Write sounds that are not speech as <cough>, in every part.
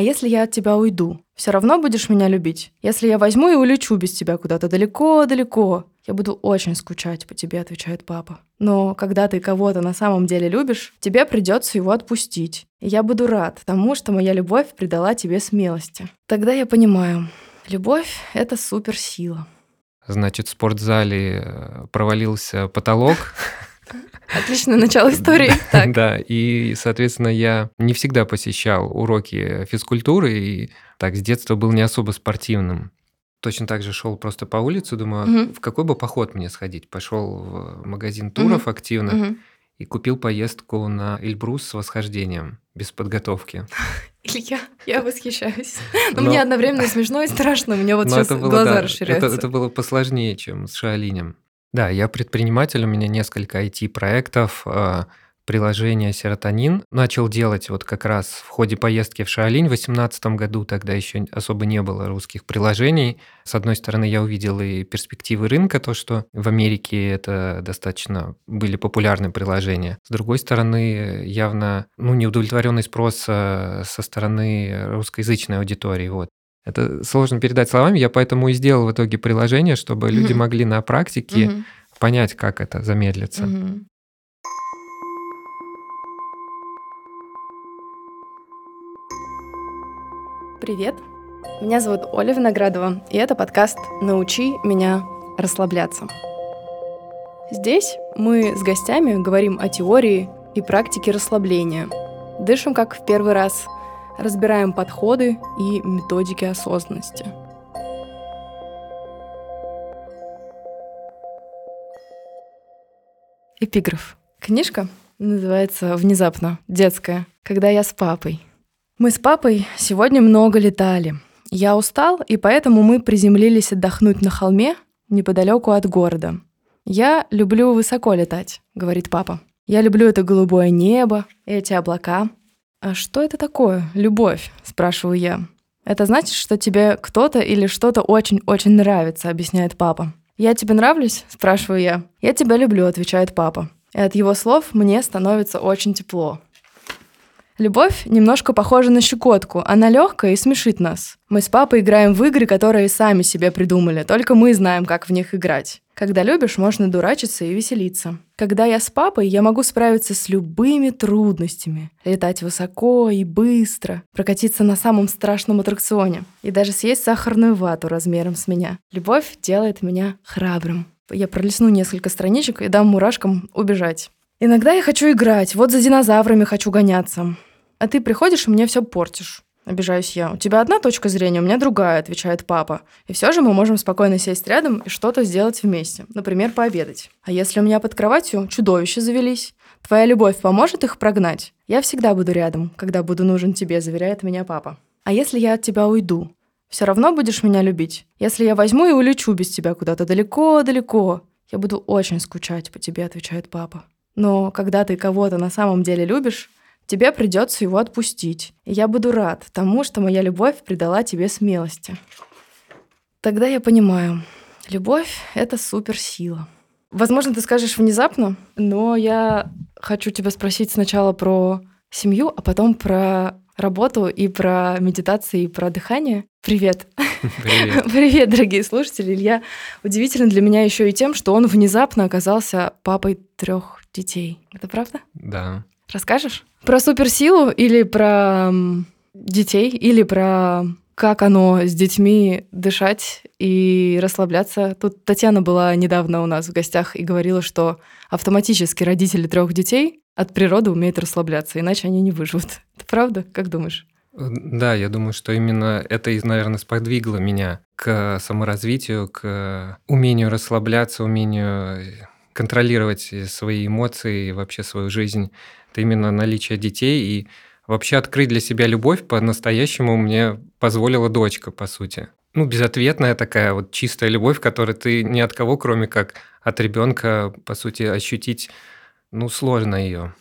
А если я от тебя уйду, все равно будешь меня любить? Если я возьму и улечу без тебя куда-то далеко-далеко, я буду очень скучать по тебе, отвечает папа. Но когда ты кого-то на самом деле любишь, тебе придется его отпустить. И я буду рад тому, что моя любовь придала тебе смелости. Тогда я понимаю, любовь — это суперсила. Значит, в спортзале провалился потолок. Отличное начало истории. <laughs> Да, и, соответственно, я не всегда посещал уроки физкультуры, и так с детства был не особо спортивным. Точно так же шел просто по улице, думаю, угу. в какой бы поход мне сходить. Пошел в магазин туров угу. активно угу. и купил поездку на Эльбрус с восхождением без подготовки. <laughs> Илья, я восхищаюсь. Но, <laughs> Но мне одновременно смешно и страшно. У меня вот сейчас глаза да, расширяются. Это, это было посложнее, чем с Шаолинем. Да, я предприниматель, у меня несколько IT-проектов, а, приложение «Серотонин». Начал делать вот как раз в ходе поездки в Шаолинь в 2018 году, тогда еще особо не было русских приложений. С одной стороны, я увидел и перспективы рынка, то, что в Америке это достаточно были популярные приложения. С другой стороны, явно ну, неудовлетворенный спрос со стороны русскоязычной аудитории. Вот. Это сложно передать словами, я поэтому и сделал в итоге приложение, чтобы mm-hmm. люди могли на практике mm-hmm. понять, как это замедлится. Mm-hmm. Привет, меня зовут Оля Виноградова, и это подкаст «Научи меня расслабляться». Здесь мы с гостями говорим о теории и практике расслабления. Дышим как в первый раз – разбираем подходы и методики осознанности. Эпиграф. Книжка называется «Внезапно. Детская. Когда я с папой». Мы с папой сегодня много летали. Я устал, и поэтому мы приземлились отдохнуть на холме неподалеку от города. «Я люблю высоко летать», — говорит папа. «Я люблю это голубое небо, эти облака. «А что это такое, любовь?» — спрашиваю я. «Это значит, что тебе кто-то или что-то очень-очень нравится», — объясняет папа. «Я тебе нравлюсь?» — спрашиваю я. «Я тебя люблю», — отвечает папа. И от его слов мне становится очень тепло. Любовь немножко похожа на щекотку. Она легкая и смешит нас. Мы с папой играем в игры, которые сами себе придумали, только мы знаем, как в них играть. Когда любишь, можно дурачиться и веселиться. Когда я с папой, я могу справиться с любыми трудностями. Летать высоко и быстро, прокатиться на самом страшном аттракционе и даже съесть сахарную вату размером с меня. Любовь делает меня храбрым. Я пролесну несколько страничек и дам мурашкам убежать. Иногда я хочу играть, вот за динозаврами хочу гоняться. А ты приходишь и мне все портишь. Обижаюсь я. У тебя одна точка зрения, у меня другая, отвечает папа. И все же мы можем спокойно сесть рядом и что-то сделать вместе. Например, пообедать. А если у меня под кроватью чудовища завелись? Твоя любовь поможет их прогнать? Я всегда буду рядом, когда буду нужен тебе, заверяет меня папа. А если я от тебя уйду? Все равно будешь меня любить? Если я возьму и улечу без тебя куда-то далеко-далеко, я буду очень скучать по тебе, отвечает папа. Но когда ты кого-то на самом деле любишь, тебе придется его отпустить. И я буду рад тому, что моя любовь придала тебе смелости. Тогда я понимаю, любовь — это суперсила. Возможно, ты скажешь внезапно, но я хочу тебя спросить сначала про семью, а потом про работу и про медитации, и про дыхание. Привет. Привет. <laughs> Привет, дорогие слушатели. Илья удивителен для меня еще и тем, что он внезапно оказался папой трех детей. Это правда? Да. Расскажешь? Про суперсилу или про детей, или про как оно с детьми дышать и расслабляться. Тут Татьяна была недавно у нас в гостях и говорила, что автоматически родители трех детей от природы умеют расслабляться, иначе они не выживут. Это правда? Как думаешь? Да, я думаю, что именно это, наверное, сподвигло меня к саморазвитию, к умению расслабляться, умению контролировать свои эмоции и вообще свою жизнь это именно наличие детей и вообще открыть для себя любовь по-настоящему мне позволила дочка, по сути. Ну, безответная такая вот чистая любовь, которую ты ни от кого, кроме как от ребенка, по сути, ощутить, ну, сложно ее.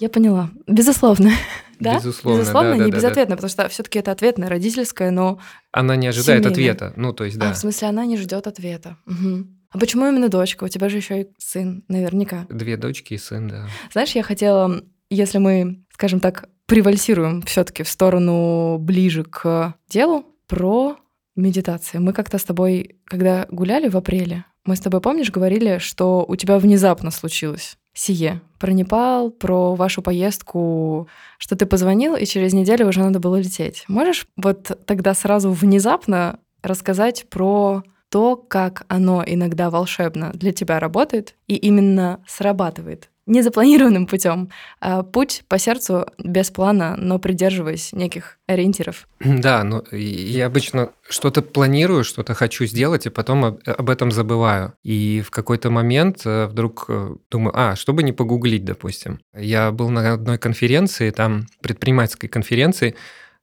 Я поняла. Безусловно. Да? Безусловно. Безусловно, да, не да, безответно, да. потому что все-таки это ответное родительское, но. Она не ожидает семейное. ответа. Ну, то есть, да. А, в смысле, она не ждет ответа. Угу. А почему именно дочка? У тебя же еще и сын, наверняка. Две дочки и сын, да. Знаешь, я хотела если мы, скажем так, превальсируем все-таки в сторону ближе к делу, про медитации. Мы как-то с тобой, когда гуляли в апреле, мы с тобой, помнишь, говорили, что у тебя внезапно случилось сие. Про Непал, про вашу поездку, что ты позвонил, и через неделю уже надо было лететь. Можешь вот тогда сразу внезапно рассказать про то, как оно иногда волшебно для тебя работает и именно срабатывает незапланированным путем. А путь по сердцу без плана, но придерживаясь неких ориентиров. Да, ну я обычно что-то планирую, что-то хочу сделать, и потом об этом забываю. И в какой-то момент э, вдруг э, думаю, а, чтобы не погуглить, допустим. Я был на одной конференции, там предпринимательской конференции,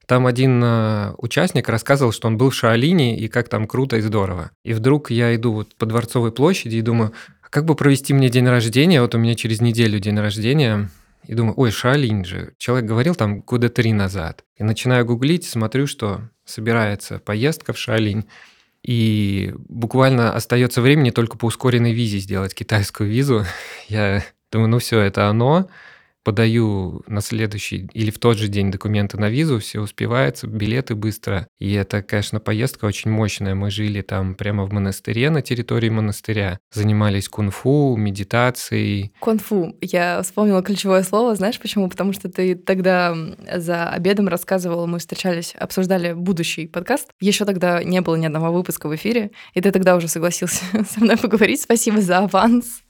там один э, участник рассказывал, что он был в Шаолине и как там круто и здорово. И вдруг я иду вот по Дворцовой площади и думаю, как бы провести мне день рождения? Вот у меня через неделю день рождения. И думаю, ой, Шаолинь же. Человек говорил там года три назад. И начинаю гуглить, смотрю, что собирается поездка в Шаолинь. И буквально остается времени только по ускоренной визе сделать китайскую визу. <laughs> Я думаю, ну все, это оно подаю на следующий или в тот же день документы на визу, все успевается, билеты быстро. И это, конечно, поездка очень мощная. Мы жили там прямо в монастыре, на территории монастыря. Занимались кунг-фу, медитацией. Кунг-фу. Я вспомнила ключевое слово. Знаешь почему? Потому что ты тогда за обедом рассказывала, мы встречались, обсуждали будущий подкаст. Еще тогда не было ни одного выпуска в эфире, и ты тогда уже согласился <laughs> со мной поговорить. Спасибо за аванс.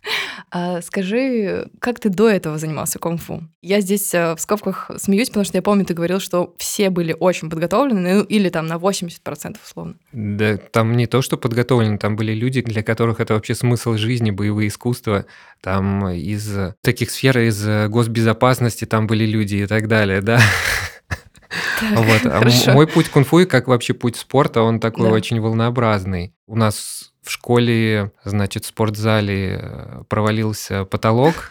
А скажи, как ты до этого занимался кунг-фу? Я здесь э, в скобках смеюсь, потому что я помню, ты говорил, что все были очень подготовлены, ну или там на 80% условно. Да, там не то, что подготовлены, там были люди, для которых это вообще смысл жизни, боевые искусства. Там из таких сфер, из госбезопасности там были люди и так далее, да. Так, вот. А мой путь кунг-фу, как вообще путь спорта, он такой да. очень волнообразный. У нас в школе, значит, в спортзале э, провалился потолок.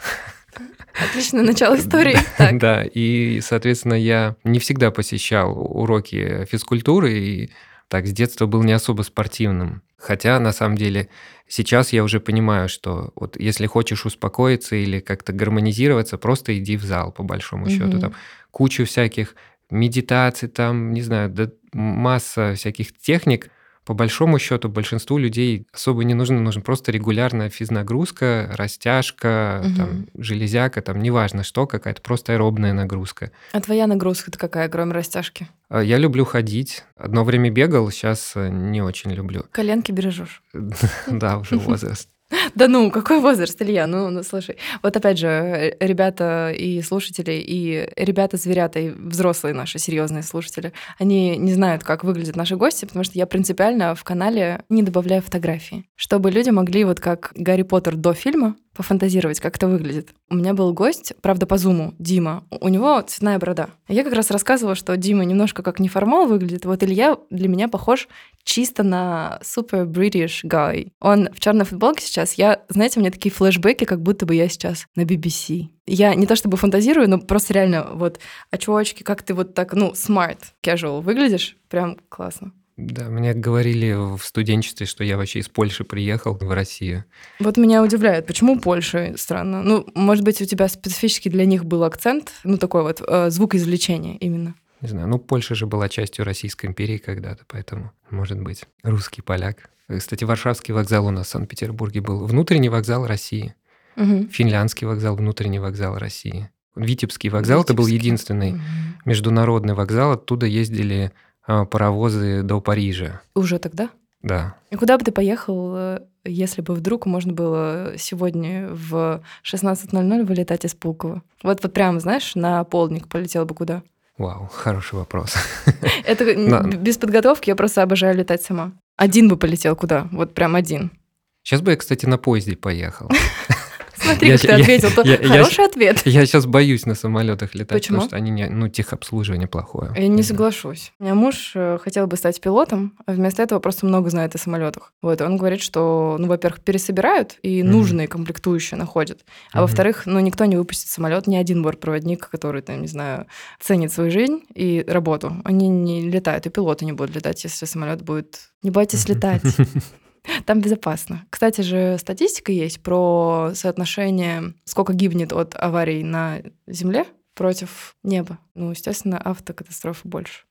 Отличное начало истории. <laughs> Да, и, соответственно, я не всегда посещал уроки физкультуры, и так с детства был не особо спортивным. Хотя, на самом деле, сейчас я уже понимаю, что вот если хочешь успокоиться или как-то гармонизироваться, просто иди в зал, по большому счету. Там кучу всяких медитаций, там, не знаю, да, масса всяких техник, по большому счету большинству людей особо не нужно, нужна просто регулярная физнагрузка, растяжка, угу. там, железяка, там, неважно что, какая-то просто аэробная нагрузка. А твоя нагрузка это какая, кроме растяжки? А, я люблю ходить. Одно время бегал, сейчас э, не очень люблю. Коленки бережешь? <laughs> Да, уже возраст. <laughs> Да ну, какой возраст, Илья? Ну, ну, слушай. Вот опять же, э, ребята и слушатели, и ребята-зверята, и взрослые наши серьезные слушатели, они не знают, как выглядят наши гости, потому что я принципиально в канале не добавляю фотографии, чтобы люди могли, вот как Гарри Поттер до фильма, пофантазировать, как это выглядит. У меня был гость, правда, по зуму, Дима. У него цветная борода. Я как раз рассказывала, что Дима немножко как неформал выглядит. Вот Илья для меня похож чисто на super British guy. Он в черной футболке сейчас. Я, знаете, у меня такие флешбеки, как будто бы я сейчас на BBC. Я не то чтобы фантазирую, но просто реально вот, а чувачки, как ты вот так, ну, smart, casual выглядишь, прям классно. Да, мне говорили в студенчестве, что я вообще из Польши приехал в Россию. Вот меня удивляет, почему Польша? Странно. Ну, может быть, у тебя специфически для них был акцент, ну, такой вот э, звук извлечения именно. Не знаю, ну, Польша же была частью Российской империи когда-то, поэтому, может быть, русский поляк. Кстати, Варшавский вокзал у нас в Санкт-Петербурге был. Внутренний вокзал России. Угу. Финляндский вокзал, внутренний вокзал России. Витебский вокзал Витебский. это был единственный угу. международный вокзал. Оттуда ездили паровозы до Парижа. Уже тогда? Да. И куда бы ты поехал, э, если бы вдруг можно было сегодня в 16.00 вылетать из Пулково? Вот, вот прямо, знаешь, на полдник полетел бы куда? Вау, хороший вопрос. <laughs> Это <laughs> без подготовки, я просто обожаю летать сама. Один бы полетел куда? Вот прям один. Сейчас бы я, кстати, на поезде поехал. <laughs> Смотри, как ты ответил. Хороший ответ. Я сейчас боюсь на самолетах летать, потому что они не, ну, техобслуживание плохое. Я не соглашусь. У меня муж э, хотел бы стать пилотом, а вместо этого просто много знает о самолетах. Вот, он говорит, что, ну, во-первых, пересобирают и нужные комплектующие находят, а во-вторых, ну, никто не выпустит самолет, ни один бортпроводник, который, там, не знаю, ценит свою жизнь и работу. Они не летают, и пилоты не будут летать, если самолет будет... Не бойтесь летать. <laughs> Там безопасно. Кстати же, статистика есть про соотношение, сколько гибнет от аварий на Земле против неба. Ну, естественно, автокатастрофы больше.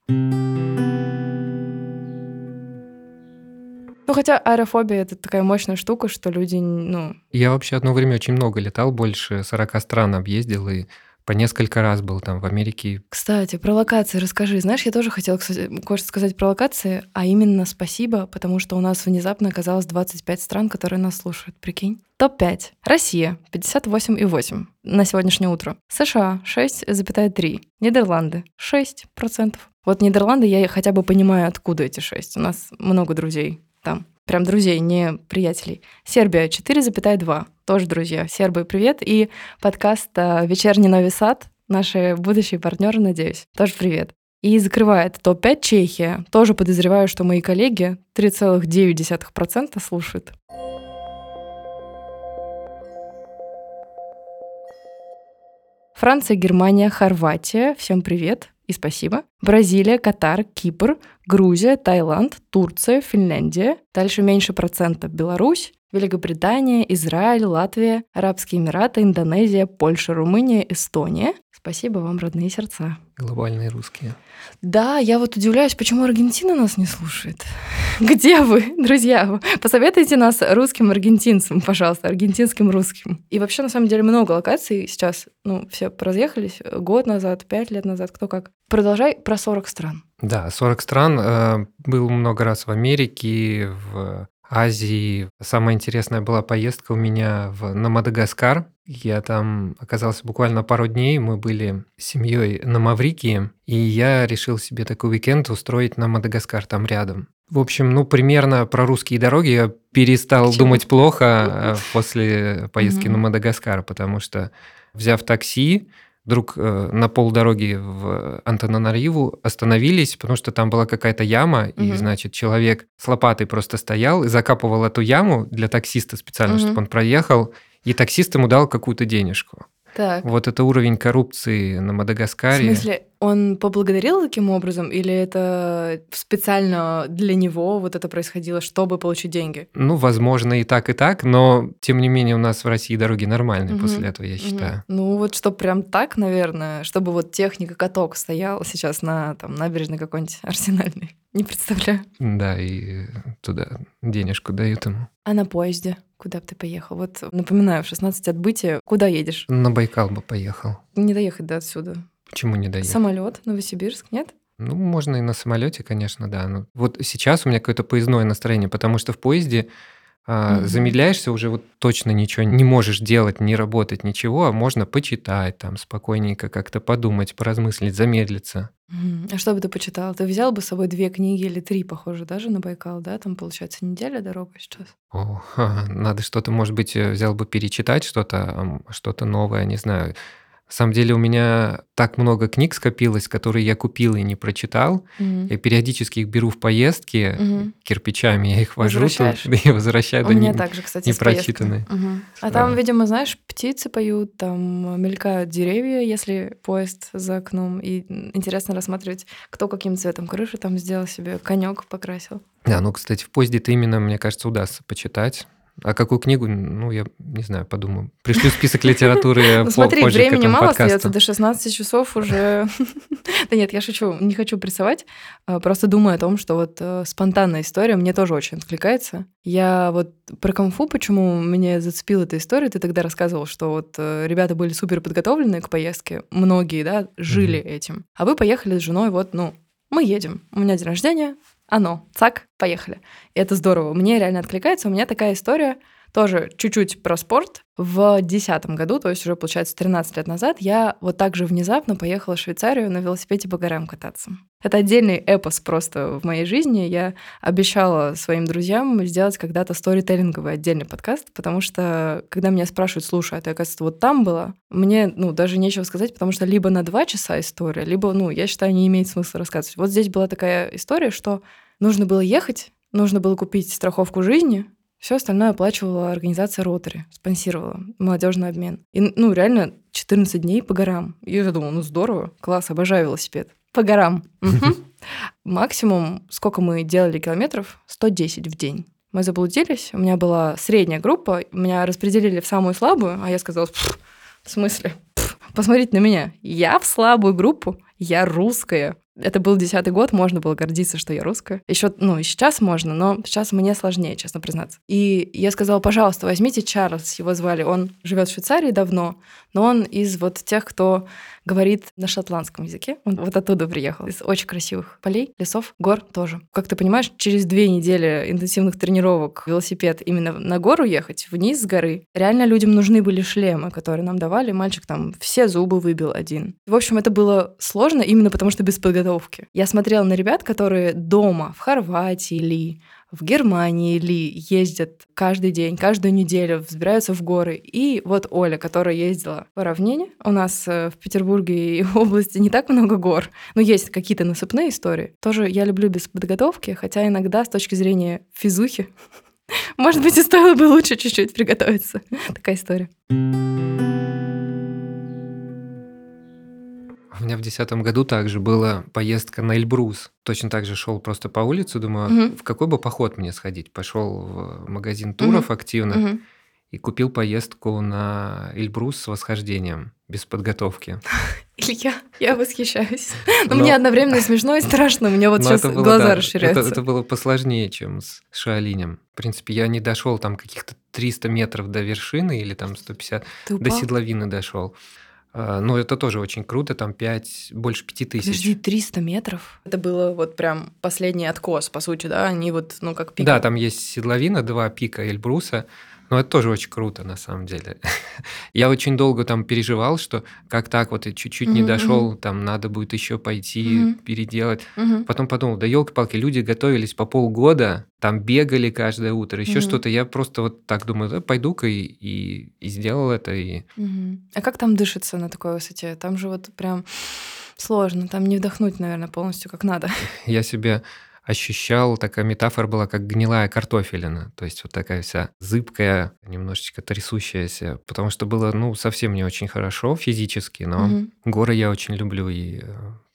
Ну, хотя аэрофобия — это такая мощная штука, что люди, ну... Я вообще одно время очень много летал, больше 40 стран объездил, и по несколько раз был там в Америке. Кстати, про локации расскажи. Знаешь, я тоже хотела кое-что сказать про локации, а именно спасибо, потому что у нас внезапно оказалось 25 стран, которые нас слушают. Прикинь. Топ-5. Россия 58,8 на сегодняшнее утро. США 6,3. Нидерланды 6%. Вот Нидерланды я хотя бы понимаю, откуда эти 6. У нас много друзей там. Прям друзей, не приятелей. Сербия 4,2. Тоже друзья. Сербы, привет. И подкаст э, «Вечерний Новый Сад». Наши будущие партнеры, надеюсь. Тоже привет. И закрывает топ-5 Чехия. Тоже подозреваю, что мои коллеги 3,9% слушают. Франция, Германия, Хорватия. Всем привет и спасибо. Бразилия, Катар, Кипр, Грузия, Таиланд, Турция, Финляндия. Дальше меньше процентов Беларусь, Великобритания, Израиль, Латвия, Арабские Эмираты, Индонезия, Польша, Румыния, Эстония. Спасибо вам, родные сердца. Глобальные русские. Да, я вот удивляюсь, почему Аргентина нас не слушает. <laughs> Где вы, друзья? Посоветуйте нас русским аргентинцам, пожалуйста, аргентинским русским. И вообще, на самом деле, много локаций сейчас. Ну, все разъехались год назад, пять лет назад, кто как. Продолжай про 40 стран. Да, 40 стран. Э, был много раз в Америке, в Азии. Самая интересная была поездка у меня в, на Мадагаскар. Я там оказался буквально пару дней. Мы были с семьей на Маврикии, и я решил себе такой уикенд устроить на Мадагаскар там рядом. В общем, ну, примерно про русские дороги я перестал Почему? думать плохо э, после поездки mm-hmm. на Мадагаскар, потому что, взяв такси, вдруг э, на полдороги в Антананариву остановились, потому что там была какая-то яма, угу. и, значит, человек с лопатой просто стоял и закапывал эту яму для таксиста специально, угу. чтобы он проехал, и таксист ему дал какую-то денежку. Так. Вот это уровень коррупции на Мадагаскаре. В смысле, он поблагодарил таким образом, или это специально для него вот это происходило, чтобы получить деньги? Ну, возможно, и так, и так, но тем не менее у нас в России дороги нормальные угу. после этого, я считаю. Угу. Ну, вот что прям так, наверное, чтобы вот техника каток стоял сейчас на там, набережной какой-нибудь арсенальной. <laughs> Не представляю. Да, и туда денежку дают ему. А на поезде? Куда бы ты поехал? Вот напоминаю, в 16 отбытия. Куда едешь? На Байкал бы поехал. Не доехать до отсюда. Почему не доехать? Самолет, Новосибирск, нет? Ну, можно и на самолете, конечно, да. Но вот сейчас у меня какое-то поездное настроение, потому что в поезде а, mm-hmm. замедляешься, уже вот точно ничего не можешь делать, не работать, ничего, а можно почитать, там, спокойненько как-то подумать, поразмыслить, замедлиться. Mm-hmm. А что бы ты почитал? Ты взял бы с собой две книги или три, похоже, даже на Байкал, да? Там, получается, неделя дорога сейчас. О, <laughs> надо что-то, может быть, э, взял бы перечитать что-то, что-то новое, не знаю на самом деле у меня так много книг скопилось, которые я купил и не прочитал. Mm-hmm. Я периодически их беру в поездки mm-hmm. кирпичами, я их вожу тут, и возвращаю. У меня не, также, кстати, не прочитанные. Mm-hmm. А там, видимо, знаешь, птицы поют, там мелькают деревья, если поезд за окном, и интересно рассматривать, кто каким цветом крыши там сделал себе, конек покрасил. Да, ну, кстати, в поезде-то именно, мне кажется, удастся почитать. А какую книгу? Ну, я не знаю, подумаю. Пришлю список литературы <laughs> Ну смотри, времени мало остается, до 16 часов уже... <laughs> Да нет, я шучу, не хочу прессовать. А, просто думаю о том, что вот э, спонтанная история мне тоже очень откликается. Я вот про конфу, почему меня зацепила эта история, ты тогда рассказывал, что вот э, ребята были супер подготовлены к поездке, многие, да, жили этим. А вы поехали с женой, вот, ну, мы едем. У меня день рождения, оно, цак, поехали. И это здорово. Мне реально откликается. У меня такая история, тоже чуть-чуть про спорт. В 2010 году, то есть уже, получается, 13 лет назад, я вот так же внезапно поехала в Швейцарию на велосипеде по горам кататься. Это отдельный эпос просто в моей жизни. Я обещала своим друзьям сделать когда-то сторителлинговый отдельный подкаст, потому что, когда меня спрашивают, слушай, а ты, оказывается, вот там была, мне, ну, даже нечего сказать, потому что либо на два часа история, либо, ну, я считаю, не имеет смысла рассказывать. Вот здесь была такая история, что нужно было ехать, нужно было купить страховку жизни, все остальное оплачивала организация Ротари, спонсировала молодежный обмен. И, ну, реально 14 дней по горам. И я думала, ну здорово, класс, обожаю велосипед. По горам. <laughs> Максимум, сколько мы делали километров? 110 в день Мы заблудились, у меня была средняя группа, меня распределили в самую слабую, а я сказала, в смысле? Посмотрите на меня, я в слабую группу, я русская. Это был десятый год, можно было гордиться, что я русская. Еще, ну, и сейчас можно, но сейчас мне сложнее, честно признаться. И я сказала, пожалуйста, возьмите Чарльз, его звали. Он живет в Швейцарии давно, но он из вот тех, кто говорит на шотландском языке. Он вот оттуда приехал, из очень красивых полей, лесов, гор тоже. Как ты понимаешь, через две недели интенсивных тренировок велосипед именно на гору ехать, вниз с горы, реально людям нужны были шлемы, которые нам давали. Мальчик там все зубы выбил один. В общем, это было сложно именно потому, что без подготовки. Я смотрела на ребят, которые дома, в Хорватии ли, в Германии ли ездят каждый день, каждую неделю, взбираются в горы. И вот Оля, которая ездила по равнине. У нас э, в Петербурге и области не так много гор, но есть какие-то насыпные истории. Тоже я люблю без подготовки, хотя иногда с точки зрения физухи, <laughs> может быть, и стоило бы лучше чуть-чуть приготовиться. <laughs> Такая история. У меня в десятом году также была поездка на Эльбрус. Точно так же шел просто по улице, думаю, Мгм. в какой бы поход мне сходить. Пошел в магазин туров активно Мгм. и купил поездку на Эльбрус с восхождением без подготовки. <laughs> Илья, я восхищаюсь. <laughs> Но Но- мне одновременно смешно и страшно. У меня вот сейчас было, глаза да, расширяются. Это, это было посложнее, чем с Шаолинем. В принципе, я не дошел там каких-то 300 метров до вершины или там 150, Ты до седловины дошел. А, Но это тоже очень круто, там 5, больше 5 тысяч. Подожди, 300 метров? Это было вот прям последний откос, по сути, да? Они вот, ну, как пик. Да, там есть седловина, два пика Эльбруса, но это тоже очень круто, на самом деле. <laughs> Я очень долго там переживал, что как так вот чуть-чуть не Мгм, дошел, там надо будет еще пойти, Мгм. переделать. Мгм. Потом подумал, да елки-палки, люди готовились по полгода, там бегали каждое утро, еще Мгм. что-то. Я просто вот так думаю, да, пойду-ка и, и, и сделал это. И... Мгм. А как там дышится на такой высоте? Там же вот прям сложно. Там не вдохнуть, наверное, полностью как надо. Я себе ощущал, такая метафора была, как гнилая картофелина. То есть вот такая вся зыбкая, немножечко трясущаяся. Потому что было, ну, совсем не очень хорошо физически, но Мгм. горы я очень люблю. И э,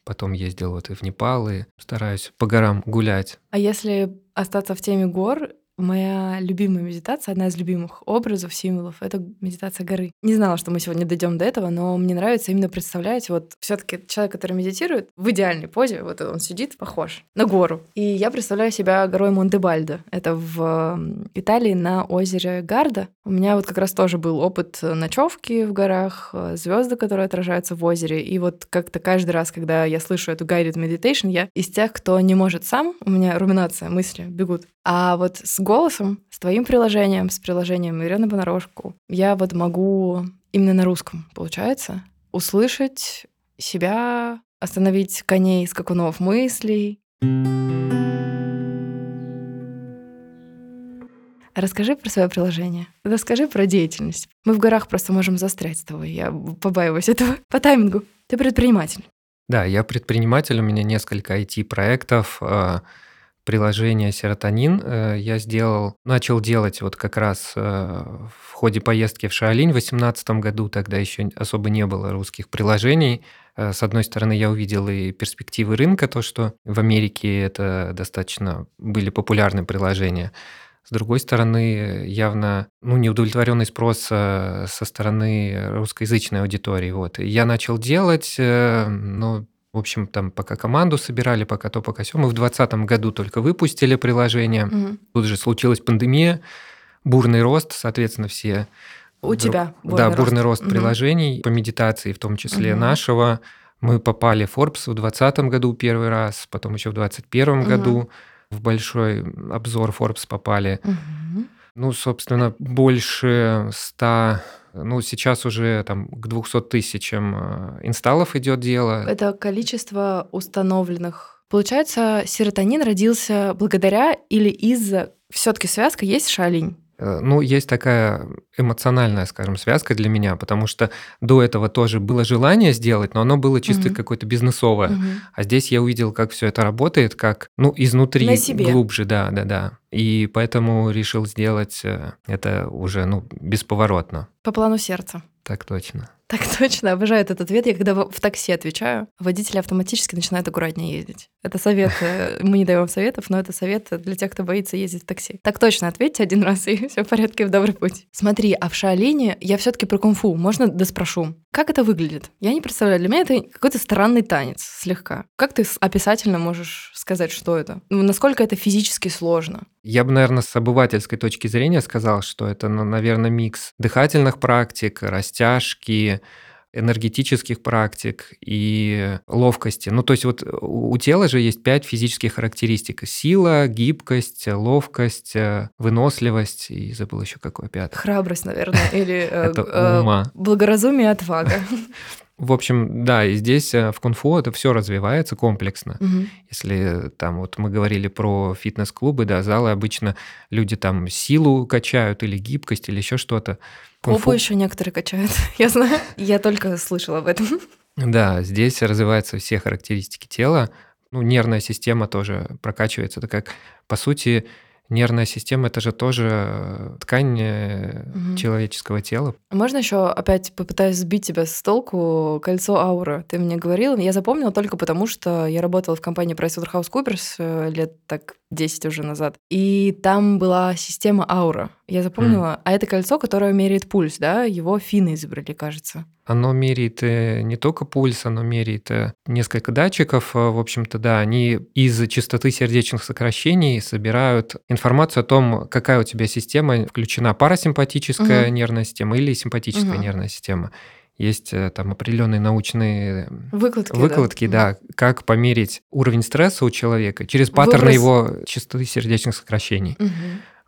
потом ездил вот и в Непал, и стараюсь по горам гулять. А если остаться в теме гор, моя любимая медитация, одна из любимых образов, символов, это медитация горы. Не знала, что мы сегодня дойдем до этого, но мне нравится именно представлять, вот все таки человек, который медитирует, в идеальной позе, вот он сидит, похож на гору. И я представляю себя горой Монте-Бальдо. Это в Италии на озере Гарда. У меня вот как раз тоже был опыт ночевки в горах, звезды, которые отражаются в озере. И вот как-то каждый раз, когда я слышу эту guided meditation, я из тех, кто не может сам, у меня руминация, мысли бегут. А вот с голосом, с твоим приложением, с приложением Ирины Понарошку, я вот могу именно на русском, получается, услышать себя, остановить коней скакунов мыслей. Расскажи про свое приложение. Расскажи про деятельность. Мы в горах просто можем застрять с тобой. Я побаиваюсь этого. По таймингу. Ты предприниматель. Да, я предприниматель, у меня несколько IT-проектов, приложение «Серотонин» э, я сделал, начал делать вот как раз э, в ходе поездки в Шаолинь в 2018 году, тогда еще особо не было русских приложений. Э, С одной стороны, я увидел и перспективы рынка, то, что в Америке это достаточно были популярны приложения. С другой стороны, явно ну, неудовлетворенный спрос со стороны русскоязычной аудитории. Вот. Я начал делать, ну, в общем, там пока команду собирали, пока то, пока все. Мы в 2020 году только выпустили приложение. Мгм. Тут же случилась пандемия, бурный рост, соответственно, все... У вдруг- тебя да, бурный бурный рост. Мгм. приложений по медитации, в том числе Мгм. нашего. Мы попали в Forbes в 2020 году первый раз, потом еще в 2021 Мгм. году в большой обзор Forbes попали. Мгм. Ну, собственно, больше 100, ну, сейчас уже там к 200 тысячам э, инсталлов идет дело. Это количество установленных. Получается, серотонин родился благодаря или из-за... все таки связка есть шалинь? Э, Ну, есть такая эмоциональная, скажем, связка для меня, потому что до этого тоже было желание сделать, но оно было чисто Мгм. какое-то бизнесовое. Мгм. А здесь я увидел, как все это работает, как, ну, изнутри На себе. глубже, да, да, да. И поэтому решил сделать э, это уже, ну, бесповоротно. По плану сердца. Так точно. Так <laughs> точно, обожаю этот ответ. Я когда в такси отвечаю, водители автоматически начинают аккуратнее ездить. Это совет, э, <laughs> мы не даем советов, но это совет для тех, кто боится ездить в такси. Так точно, ответьте один <laughs> раз, и все в порядке, в добрый путь. Смотри, а в Шаолине я все таки про кунг-фу, можно доспрошу? Как это выглядит? Я не представляю, для меня это какой-то странный танец слегка. Как ты описательно можешь сказать, что это? Ну, насколько это физически сложно? Я бы, наверное, с обывательской точки зрения сказал, что это, ну, наверное, микс дыхательных практик, растяжки, энергетических практик и ловкости. Ну, то есть вот у тела же есть пять физических характеристик. Сила, гибкость, ловкость, выносливость и забыл еще какое пятое. Храбрость, наверное, или э, ума. благоразумие отвага. <laughs> В общем, да, и здесь э, в кунг-фу это все развивается комплексно. Мгм. Если там вот мы говорили про фитнес-клубы, да, залы обычно люди там силу качают или гибкость или еще что-то. Кунг-фу- еще некоторые качают, <laughs> я знаю. Я только слышала об этом. Да, здесь развиваются все характеристики тела. Ну, нервная система тоже прокачивается. Это как, по сути, нервная система это же тоже э, ткань Мгм. человеческого тела. Можно еще опять попытаюсь сбить тебя с толку кольцо аура? Ты мне говорил, я запомнила только потому, что я работала в компании PricewaterhouseCoopers э, лет так 10 уже назад. И там была система аура. Я запомнила. А это кольцо, которое меряет пульс, да? Его финны изобрели, кажется. Оно меряет э, не только пульс, оно меряет э, несколько датчиков. э, В общем-то, да, они из частоты сердечных сокращений собирают информацию о том, какая у тебя система включена, парасимпатическая Мгм. нервная система или симпатическая Мгм. нервная система. Есть э, там определенные научные Выкладки, да. выкладки, да, как померить уровень стресса у человека через Выброс- паттерны его частоты сердечных сокращений. Мгм.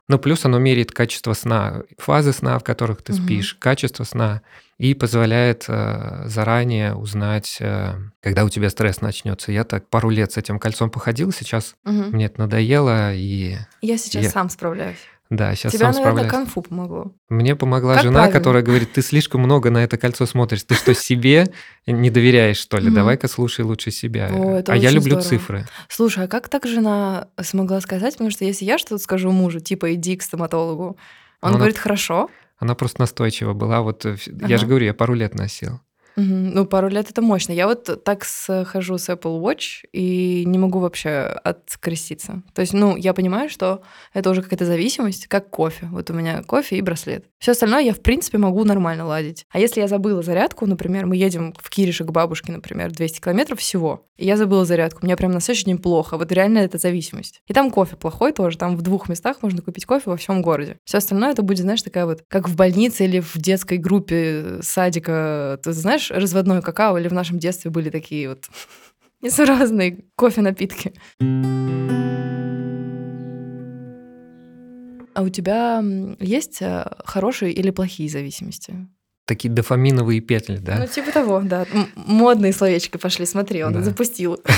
Ну, плюс оно меряет качество сна, фазы сна, в которых ты Мгм. спишь, качество сна, и позволяет э, заранее узнать, э, когда у тебя стресс начнется. Я так пару лет с этим кольцом походил, сейчас Мгм. мне это надоело, и Я сейчас я- сам справляюсь. Да, сейчас Тебе, сам наверное, справляюсь. конфу помогло. Мне помогла Как жена, правильно? которая говорит, ты слишком много на это кольцо смотришь, ты что, себе не доверяешь, что ли? Давай-ка слушай лучше себя. О, это а я люблю здорово. цифры. Слушай, а как так жена смогла сказать? Потому что если я что-то скажу мужу, типа иди к стоматологу, он Она- говорит хорошо. Она просто настойчива была. Вот э, я же Ага. говорю, я пару лет носил. Мгм. Ну, пару лет это мощно. Я вот так хожу с Apple Watch и не могу вообще откреститься. То есть, ну, я понимаю, что это уже какая-то зависимость, как кофе. Вот у меня кофе и браслет. Все остальное я, в принципе, могу нормально ладить. А если я забыла зарядку, например, мы едем в Кириши к бабушке, например, 200 километров всего, и я забыла зарядку, мне прям на следующий день плохо. Вот реально это зависимость. И там кофе плохой тоже. Там в двух местах можно купить кофе во всем городе. Все остальное это будет, знаешь, такая вот, как в больнице или в детской группе садика. Ты знаешь, разводной какао или в нашем детстве были такие вот несуразные кофе-напитки. А у тебя есть э, хорошие или плохие зависимости? Такие дофаминовые петли, да? Ну, типа того, да. Модные словечки пошли, смотри, он Да. запустил. <laughs>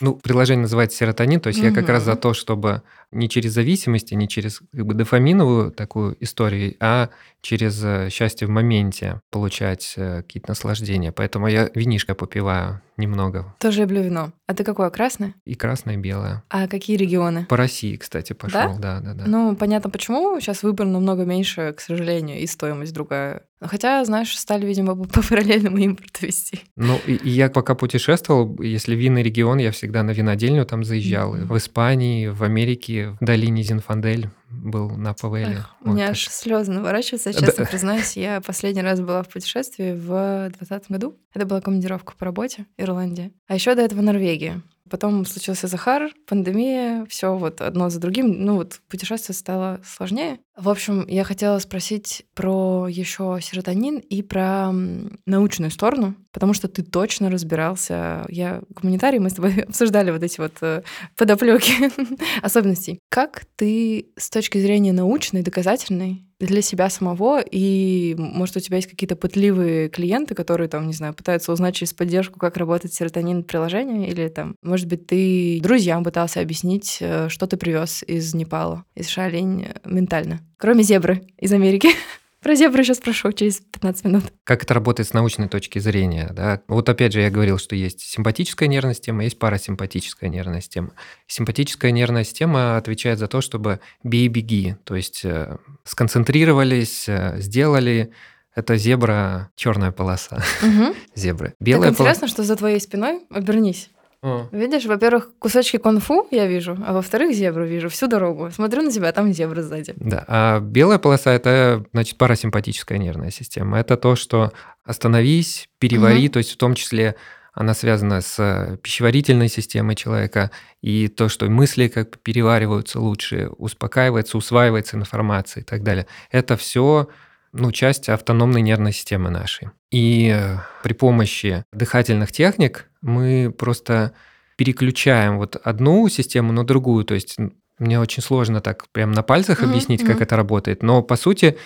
Ну, приложение называется серотонин, то есть я как раз за то, чтобы не через зависимости, не через как бы дофаминовую такую историю, а через э, счастье в моменте получать э, какие-то наслаждения. Поэтому я винишко попиваю немного. Тоже люблю вино. А ты какое, красное? И красное, и белое. А какие регионы? По России, кстати, пошел. Да, да, да. Ну, понятно, почему. Сейчас выбор намного меньше, к сожалению, и стоимость другая. Хотя, знаешь, стали, видимо, <laughs> по параллельному импорту вести. Ну, и, и я пока путешествовал, если винный регион, я всегда на винодельню там заезжал. Мгм. В Испании, в Америке, в долине Зинфандель был на ПВЛ. Эх, у меня аж слезы наворачиваются, я честно признаюсь. Я последний раз была в путешествии в 2020 году. Это была командировка по работе, Ирландия. А еще до этого Норвегия. Потом случился Захар, пандемия, все вот одно за другим. Ну вот путешествие стало сложнее. В общем, я хотела спросить про еще серотонин и про научную сторону, потому что ты точно разбирался. Я гуманитарий, мы с тобой <laughs> обсуждали вот эти вот э, подоплеки <laughs> особенностей. Как ты с точки зрения научной, доказательной для себя самого, и, может, у тебя есть какие-то пытливые клиенты, которые, там, не знаю, пытаются узнать через поддержку, как работает серотонин приложения, или там, может быть, ты друзьям пытался объяснить, э, что ты привез из Непала, из Шаолинь э, ментально. Кроме зебры из Америки. <laughs> Про зебру сейчас спрошу через 15 минут. Как это работает с научной точки зрения? Да? Вот опять же я говорил, что есть симпатическая нервная система, есть парасимпатическая нервная система. Симпатическая нервная система отвечает за то, чтобы бей-беги, то есть э, сконцентрировались, э, сделали. Это зебра, черная полоса. Мгм. <laughs> Зебры. Так Белая полоса. интересно, что за твоей спиной. Обернись. Видишь, во-первых, кусочки конфу я вижу, а во-вторых, зебру вижу всю дорогу. Смотрю на тебя, а там зебра сзади. Да, а белая полоса это значит парасимпатическая нервная система. Это то, что остановись, перевари, Мгм. то есть в том числе она связана с э, пищеварительной системой человека, и то, что мысли как бы перевариваются лучше, успокаивается, усваивается информация и так далее. Это все ну, часть автономной нервной системы нашей. И э, при помощи дыхательных техник мы просто переключаем вот одну систему на другую. То есть мне очень сложно так прям на пальцах Мгм, объяснить, как мгм. это работает, но по сути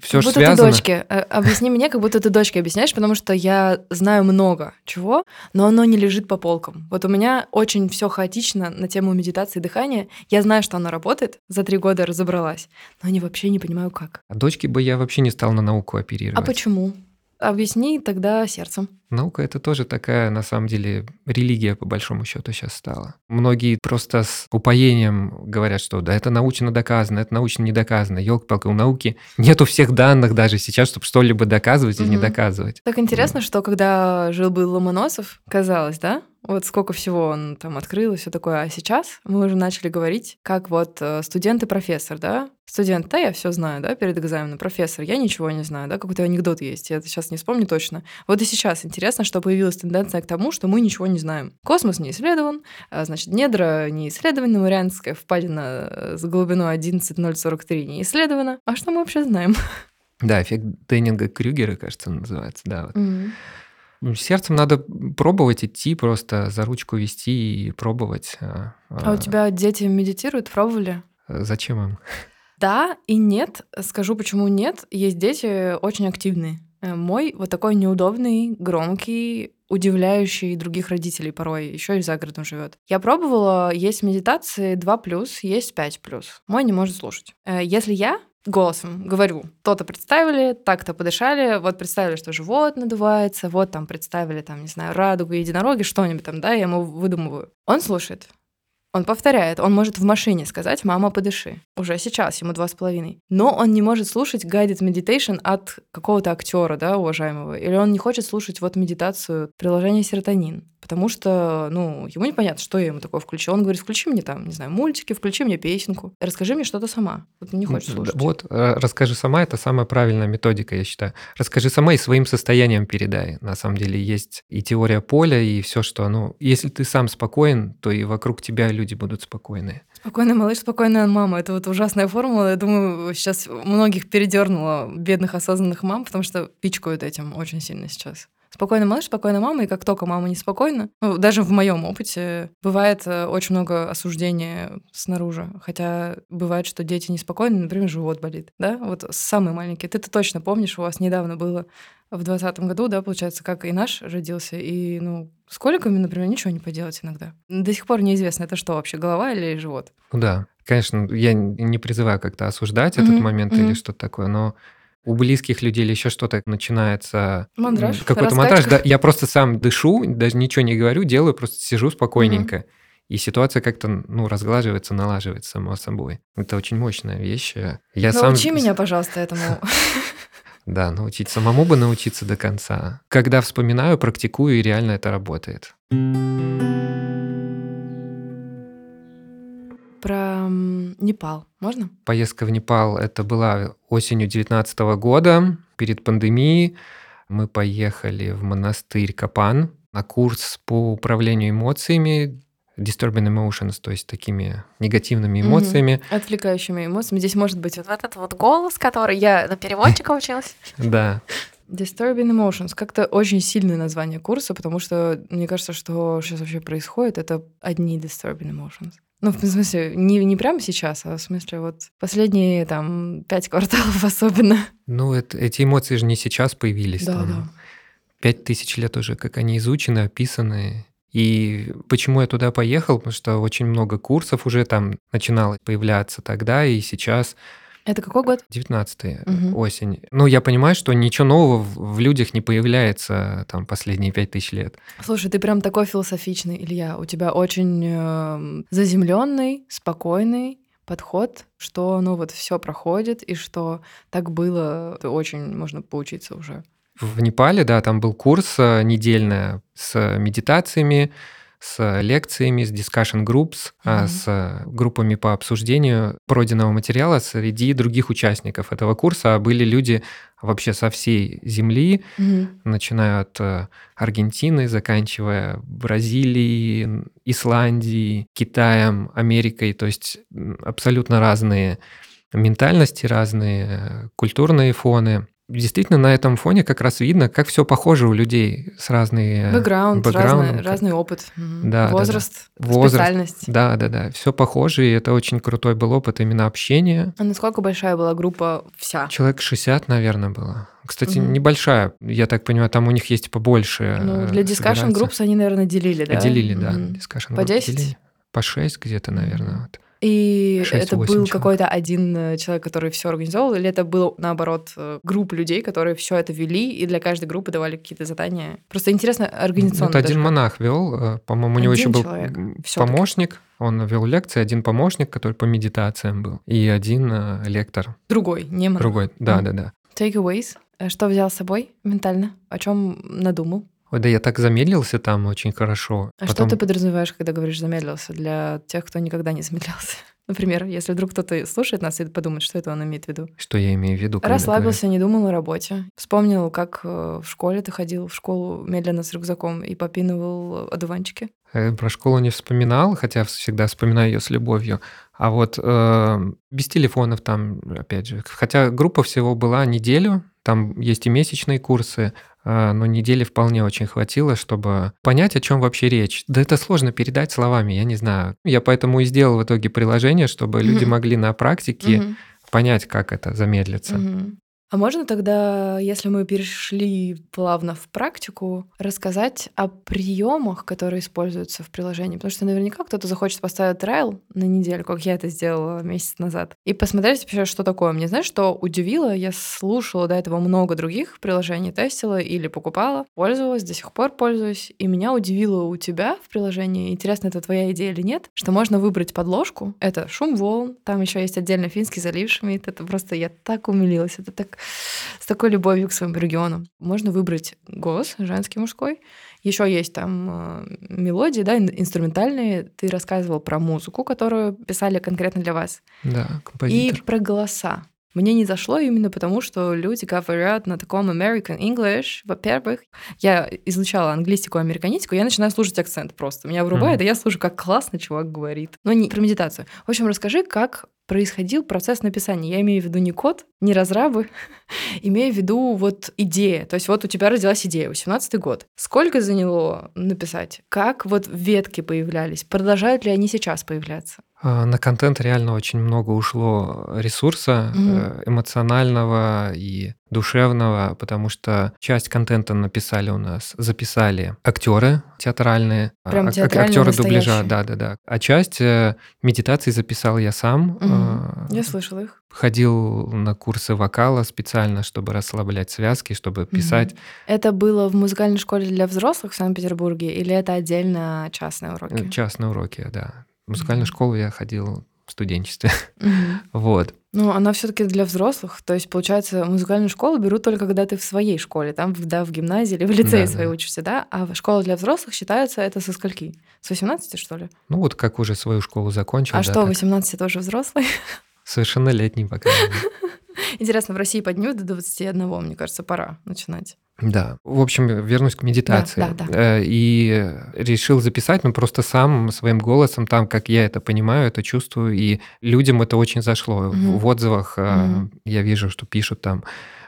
все как же будто связано. ты дочке. Э, Объясни мне, как будто ты дочке объясняешь, потому что я знаю много чего, но оно не лежит по полкам. Вот у меня очень все хаотично на тему медитации и дыхания. Я знаю, что оно работает, за три года разобралась, но я вообще не понимаю, как. А дочке бы я вообще не стал на науку А оперировать. почему? Объясни тогда сердцем. Наука это тоже такая, на самом деле, религия, по большому счету, сейчас стала. Многие просто с упоением говорят, что да, это научно доказано, это научно не доказано. Елки-палки, у науки нету всех данных даже сейчас, чтобы что-либо доказывать или не доказывать. Так интересно, что когда жил-был Ломоносов, казалось, да? Вот сколько всего он там открыл и все такое. А сейчас мы уже начали говорить, как вот э, студент и профессор, да? Студент, да, я все знаю, да, перед экзаменом. Профессор, я ничего не знаю, да, какой-то анекдот есть, я это сейчас не вспомню точно. Вот и сейчас интересно, что появилась тенденция к тому, что мы ничего не знаем. Космос не исследован, а, значит, недра не исследованы, Марианская впадина э, с глубиной 11,043 не исследована. А что мы вообще знаем? Да, эффект Деннинга Крюгера, кажется, называется. Да, вот. Сердцем надо пробовать идти, просто за ручку вести и пробовать. А, А у тебя дети медитируют, пробовали? Зачем им? Да и нет. Скажу, почему нет. Есть дети очень активные. Э, Мой вот такой неудобный, громкий, удивляющий других родителей порой, еще и за городом живет. Я пробовала, есть медитации 2+, есть 5+. Мой не может слушать. Э, Если я голосом говорю, то-то представили, так-то подышали, вот представили, что живот надувается, вот там представили, там, не знаю, радугу, единороги, что-нибудь там, да, я ему выдумываю. Он слушает. Он повторяет, он может в машине сказать «мама, подыши». Уже сейчас, ему два с половиной. Но он не может слушать guided meditation от какого-то актера, да, уважаемого. Или он не хочет слушать вот медитацию приложения серотонин. Потому что, ну, ему непонятно, что я ему такое включу. Он говорит, включи мне там, не знаю, мультики, включи мне песенку, расскажи мне что-то сама. Вот не хочет Да, слушать. Вот, э, расскажи сама, это самая правильная методика, я считаю. Расскажи сама и своим состоянием передай. На самом деле есть и теория поля, и все, что, ну, если ты сам спокоен, то и вокруг тебя люди будут спокойные. Спокойный малыш, спокойная мама. Это вот ужасная формула. Я думаю, сейчас многих передернуло бедных осознанных мам, потому что пичкают этим очень сильно сейчас. Спокойный малыш, спокойная мама, и как только мама неспокойна, ну, даже в моем опыте бывает э, очень много осуждения снаружи. Хотя бывает, что дети неспокойны, например, живот болит, да? Вот самые маленькие. Ты-то точно помнишь, у вас недавно было в двадцатом году, да, получается, как и наш родился, и, ну, с коликами, например, ничего не поделать иногда. До сих пор неизвестно, это что вообще, голова или живот. Да, конечно, я не призываю как-то осуждать этот Мгм, момент мгм. или что-то такое, но у близких людей или еще что-то начинается Мандраж, какой-то мандраж. Да, я просто сам дышу, даже ничего не говорю, делаю, просто сижу спокойненько. И ситуация как-то, ну, разглаживается, налаживается само собой. Это очень мощная вещь. Я сам... Научи меня, пожалуйста, этому. <laughs> Да, научить самому бы научиться до конца. Когда вспоминаю, практикую, и реально это работает. Про Непал. Можно? Поездка в Непал это была осенью 2019 года, перед пандемией. Мы поехали в монастырь Капан на курс по управлению эмоциями, disturbing emotions, то есть такими негативными эмоциями. Отвлекающими эмоциями. Здесь может быть вот этот вот голос, который я на переводчика училась. Да, Disturbing Emotions. Как-то очень сильное название курса, потому что мне кажется, что сейчас вообще происходит, это одни Disturbing Emotions. Ну, в смысле, не, не прямо сейчас, а в смысле вот последние там пять кварталов <laughs> особенно. ну это, эти эмоции же не сейчас появились. Да, там, да. Пять тысяч лет уже, как они изучены, описаны. И почему я туда поехал? Потому что очень много курсов уже там начинало появляться тогда и сейчас. Это какой год? 19 Мгм. осень. Ну, я понимаю, что ничего нового в в людях не появляется там последние пять тысяч лет. Слушай, ты прям такой философичный, Илья. У тебя очень заземленный, спокойный, подход, что ну вот все проходит, и что так было, это очень можно поучиться уже. В Непале, да, там был курс э, недельный с медитациями, с лекциями, с discussion groups, mm-hmm. с группами по обсуждению пройденного материала среди других участников этого курса. Были люди вообще со всей земли, mm-hmm. начиная от э, Аргентины, заканчивая Бразилией, Исландией, Китаем, Америкой. То есть абсолютно разные ментальности, разные э, культурные фоны. Действительно, на этом фоне как раз видно, как все похоже у людей с разные бэкграунд, разный, разный опыт, да, возраст, да, да. возраст, специальность. Да, да, да, все похоже, и это очень крутой был опыт именно общения. А насколько большая была группа вся? Человек 60, наверное, было. Кстати, угу. небольшая, я так понимаю, там у них есть побольше. Ну, для discussion groups они, наверное, делили, да? Делили, да. Угу. Discussion По 10? Делили. По 6 где-то, наверное. Вот. И это был какой-то один э, человек, который все организовал, или это был, наоборот, э, группа людей, которые все это вели, и для каждой группы давали какие-то задания. Просто интересно организационно. Это один монах вел, э, по-моему, у него еще был человек. помощник, он вел лекции, один помощник, который по медитациям был, и один лектор. Другой, не монах. Другой, да, да, да. Takeaways. Что взял с собой ментально? О чем надумал? Ой, да я так замедлился там очень хорошо. А Потом... что ты подразумеваешь, когда говоришь замедлился для тех, кто никогда не замедлялся? <laughs> Например, если вдруг кто-то слушает нас и подумает, что это он имеет в виду. Что я имею в виду? Расслабился, не думал о работе. Вспомнил, как э, в школе ты ходил в школу медленно с рюкзаком и попинывал одуванчики. Э, про школу не вспоминал, хотя всегда вспоминаю ее с любовью. А вот э, без телефонов там, опять же, хотя группа всего была неделю, там есть и месячные курсы, но недели вполне очень хватило, чтобы понять, о чем вообще речь. Да это сложно передать словами, я не знаю. Я поэтому и сделал в итоге приложение, чтобы люди могли на практике понять, как это замедлится. А можно тогда, если мы перешли плавно в практику, рассказать о приемах, которые используются в приложении? Потому что наверняка кто-то захочет поставить трайл на неделю, как я это сделала месяц назад, и посмотреть вообще, что такое. Мне знаешь, что удивило? Я слушала до этого много других приложений, тестила или покупала, пользовалась, до сих пор пользуюсь, и меня удивило у тебя в приложении, интересно, это твоя идея или нет, что можно выбрать подложку, это шум волн, там еще есть отдельно финский залив шумит, это просто я так умилилась, это так с такой любовью к своему региону. Можно выбрать голос, женский, мужской. Еще есть там э, мелодии, да, инструментальные. Ты рассказывал про музыку, которую писали конкретно для вас. Да, композитор. И про голоса. Мне не зашло именно потому, что люди говорят на таком American English. Во-первых, я изучала английскую, американистику, я начинаю слушать акцент просто. Меня врубает, mm-hmm. и я слушаю, как классно чувак говорит. Но не про медитацию. В общем, расскажи, как происходил процесс написания. Я имею в виду не код, не разрабы, <laughs> имею в виду вот идея. То есть вот у тебя родилась идея, 18 год. Сколько заняло написать? Как вот ветки появлялись? Продолжают ли они сейчас появляться? А, на контент реально очень много ушло ресурса угу. эмоционального и душевного, потому что часть контента написали у нас, записали актеры театральные, а, Прям театральные актеры дубляжа, да, да, да. А часть э, медитаций записал я сам. Угу. Я слышал их. Ходил на курсы вокала специально, чтобы расслаблять связки, чтобы писать. Угу. Это было в музыкальной школе для взрослых в Санкт-Петербурге или это отдельно частные уроки? Частные уроки, да. В музыкальную школу я ходил в студенчестве. <laughs> вот. Ну, она все-таки для взрослых. То есть, получается, музыкальную школу берут только когда ты в своей школе, там, да, в гимназии или в лицее да, своей да. учишься, да? А школа для взрослых считается это со скольки? С 18, что ли? Ну, вот как уже свою школу закончил. А да, что, 18 тоже взрослый? <laughs> Совершеннолетний пока. <laughs> Интересно, в России поднимут до 21, мне кажется, пора начинать. Да. В общем, вернусь к медитации. Да, да, да. Э, и решил записать, ну, просто сам своим голосом, там, как я это понимаю, это чувствую, и людям это очень зашло. Угу. В отзывах угу. я вижу, что пишут там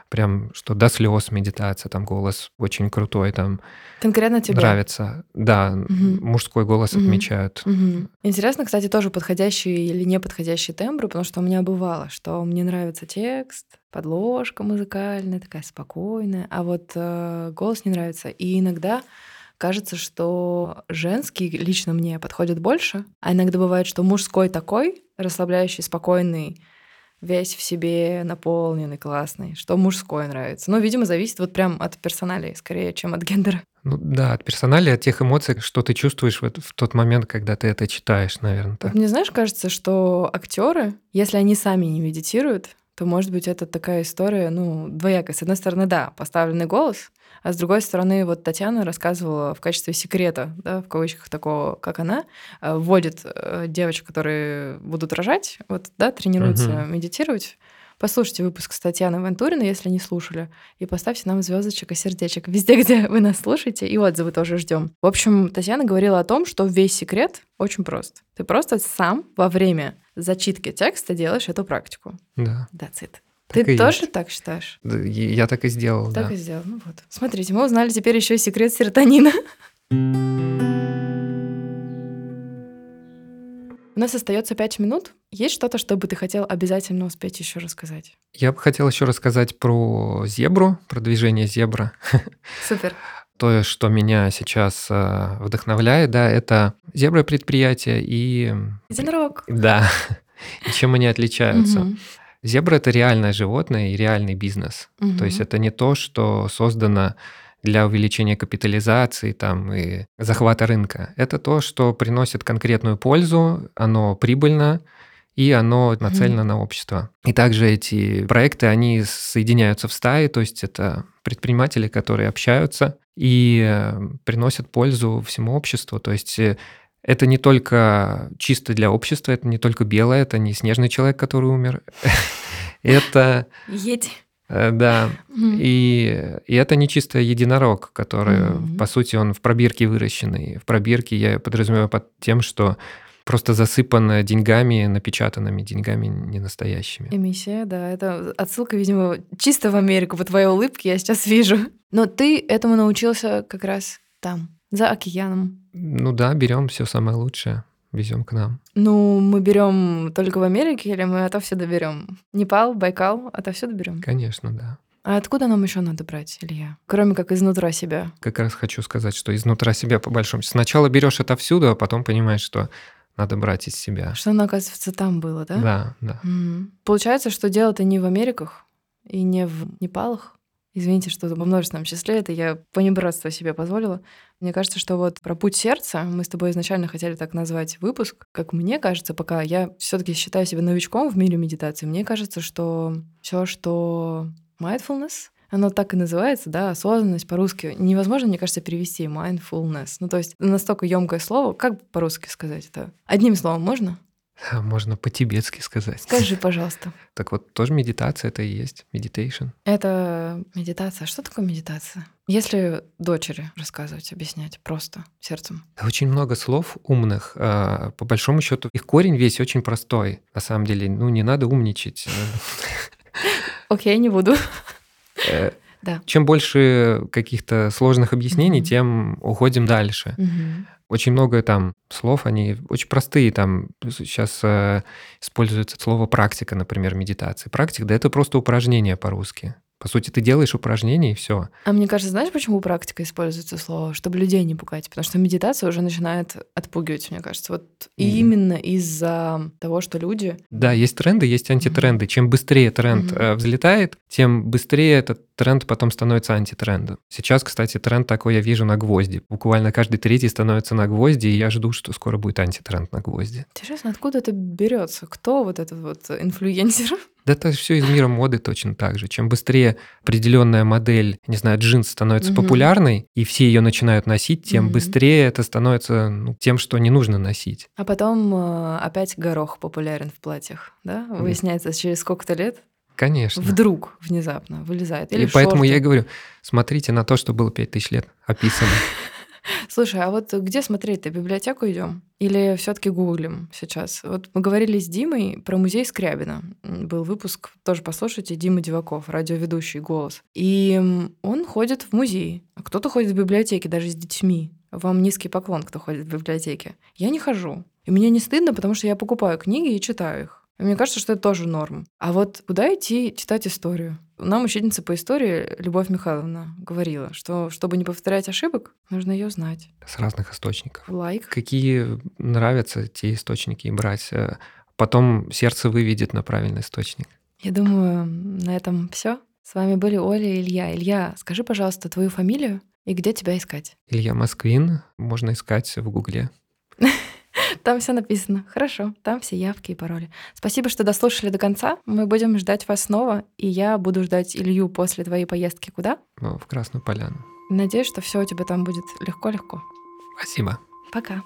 прям, что до слез медитация, там голос очень крутой, там Конкретно тебе? Нравится, да, угу. мужской голос угу. отмечают. Угу. Интересно, кстати, тоже подходящие или неподходящие тембры, потому что у меня бывало, что мне нравится текст, подложка музыкальная, такая спокойная, а вот э, голос не нравится. И иногда кажется, что женский лично мне подходит больше, а иногда бывает, что мужской такой, расслабляющий, спокойный, весь в себе наполненный, классный, что мужское нравится. Ну, видимо, зависит вот прям от персоналии скорее, чем от гендера. Ну да, от персоналии, от тех эмоций, что ты чувствуешь в, в тот момент, когда ты это читаешь, наверное. Так. Мне знаешь, кажется, что актеры, если они сами не медитируют, то, может быть, это такая история, ну, двоякая. С одной стороны, да, поставленный голос, а с другой стороны, вот Татьяна рассказывала в качестве секрета, да, в кавычках такого, как она, э, вводит э, девочек, которые будут рожать, вот, да, тренируются угу. медитировать. Послушайте выпуск с Татьяной Вантуриной, если не слушали, и поставьте нам звездочек и сердечек везде, <laughs> где вы нас слушаете, и отзывы тоже ждем. В общем, Татьяна говорила о том, что весь секрет очень прост. Ты просто сам во время зачитки текста делаешь эту практику. Да. That's it. Так Ты тоже есть. так считаешь? Да, я так и сделал. Так да. и сделал. Ну вот. Смотрите, мы узнали теперь еще секрет серотонина. <laughs> У нас остается пять минут. Есть что-то, что бы ты хотел обязательно успеть еще рассказать? Я бы хотел еще рассказать про зебру, про движение зебра. <laughs> Супер. То, что меня сейчас э, вдохновляет, да, это зебра предприятие и... Единорог. Да. <laughs> И чем они отличаются? Угу. Зебра это реальное животное и реальный бизнес. Угу. То есть это не то, что создано для увеличения капитализации там, и захвата рынка. Это то, что приносит конкретную пользу, оно прибыльно, и оно нацелено mm на общество. И также эти проекты, они соединяются в стаи, то есть это предприниматели, которые общаются и э, приносят пользу всему обществу. То есть э, это не только чисто для общества, это не только белое, это не снежный человек, который умер. <laughs> Это... Едь. Э, да. И, и это не чисто единорог, который, mm-hmm. по сути, он в пробирке выращенный. В пробирке я подразумеваю под тем, что просто засыпан деньгами, напечатанными деньгами не настоящими. Эмиссия, да. Это отсылка, видимо, чисто в Америку по твоей улыбке я сейчас вижу. Но ты этому научился как раз там, за океаном. Ну да, берем все самое лучшее, везем к нам. Ну, мы берем только в Америке или мы отовсюду берем? Непал, Байкал, отовсюду берем? Конечно, да. А откуда нам еще надо брать, Илья? Кроме как изнутра себя. Как раз хочу сказать, что изнутра себя по большому. Сначала берешь отовсюду, а потом понимаешь, что надо брать из себя. Что оно, оказывается, там было, да? Да, да. Mm. Получается, что дело-то не в Америках и не в Непалах, Извините, что во множественном числе это я понебратство себе позволила. Мне кажется, что вот про путь сердца мы с тобой изначально хотели так назвать выпуск. Как мне кажется, пока я все таки считаю себя новичком в мире медитации, мне кажется, что все, что mindfulness, оно так и называется, да, осознанность по-русски. Невозможно, мне кажется, перевести mindfulness. Ну, то есть настолько емкое слово. Как по-русски сказать это? Одним словом можно? <laughs> Можно по-тибетски сказать. Скажи, <laughs> пожалуйста. Так вот, тоже медитация это и есть, meditation. Это медитация. Что такое медитация? Если дочери рассказывать, объяснять просто сердцем. Очень много слов умных. А, по большому счету, их корень весь очень простой. На самом деле, ну не надо умничать. <laughs> Окей, не буду. Э, да. Чем больше каких-то сложных объяснений, тем уходим дальше. Очень много там слов, они очень простые. Там сейчас э, используется слово практика, например, медитации. Практика, да это просто упражнение по-русски. По сути, ты делаешь упражнения и все. А мне кажется, знаешь, почему практика используется слово? Чтобы людей не пугать. Потому что медитация уже начинает отпугивать, мне кажется. Вот mm. именно из-за того, что люди... Да, есть тренды, есть антитренды. Mm-hmm. Чем быстрее тренд mm-hmm. взлетает, тем быстрее этот тренд потом становится антитрендом. Сейчас, кстати, тренд такой я вижу на гвозди. Буквально каждый третий становится на гвозди, и я жду, что скоро будет антитренд на гвозди. Интересно, откуда это берется? Кто вот этот вот инфлюенсер? <laughs> Да это все из мира моды точно так же. Чем быстрее определенная модель, не знаю, джинс становится угу. популярной, и все ее начинают носить, тем угу. быстрее это становится ну, тем, что не нужно носить. А потом э, опять горох популярен в платьях, да? Выясняется, через сколько-то лет Конечно. Вдруг внезапно вылезает. Или и поэтому я и говорю, смотрите на то, что было 5000 лет описано. <laughs> Слушай, а вот где смотреть-то? Библиотеку идем? Или все-таки гуглим сейчас? Вот мы говорили с Димой про музей Скрябина. Был выпуск, тоже послушайте, Дима Диваков, радиоведущий «Голос». И он ходит в музей. А кто-то ходит в библиотеке, даже с детьми. Вам низкий поклон, кто ходит в библиотеке. Я не хожу. И мне не стыдно, потому что я покупаю книги и читаю их. Мне кажется, что это тоже норм. А вот куда идти читать историю? Нам учительница по истории Любовь Михайловна говорила, что чтобы не повторять ошибок, нужно ее знать. С разных источников. Лайк. Какие нравятся те источники брать? Э, потом сердце выведет на правильный источник. Я думаю, на этом все. С вами были Оля и Илья. Илья, скажи, пожалуйста, твою фамилию и где тебя искать? Илья Москвин. Можно искать в Гугле. <laughs> Там все написано. Хорошо, там все явки и пароли. Спасибо, что дослушали до конца. Мы будем ждать вас снова, и я буду ждать Илью после твоей поездки куда? В Красную Поляну. Надеюсь, что все у тебя там будет легко-легко. Спасибо. Пока.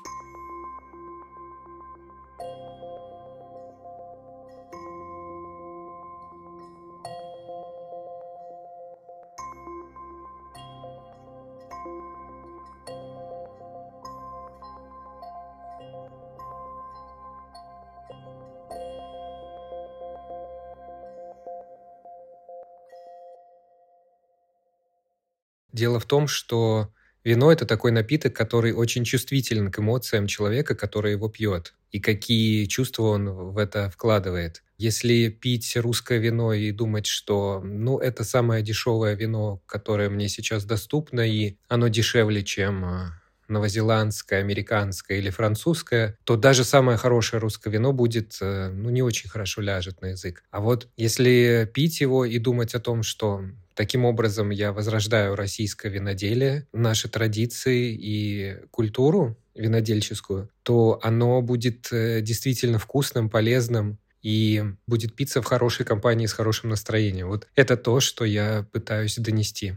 Дело в том, что вино – это такой напиток, который очень чувствителен к эмоциям человека, который его пьет, и какие чувства он в это вкладывает. Если пить русское вино и думать, что ну, это самое дешевое вино, которое мне сейчас доступно, и оно дешевле, чем а, новозеландское, американское или французское, то даже самое хорошее русское вино будет, э, ну, не очень хорошо ляжет на язык. А вот если пить его и думать о том, что Таким образом, я возрождаю российское виноделие, наши традиции и культуру винодельческую, то оно будет э, действительно вкусным, полезным и будет питься в хорошей компании с хорошим настроением. Вот это то, что я пытаюсь донести.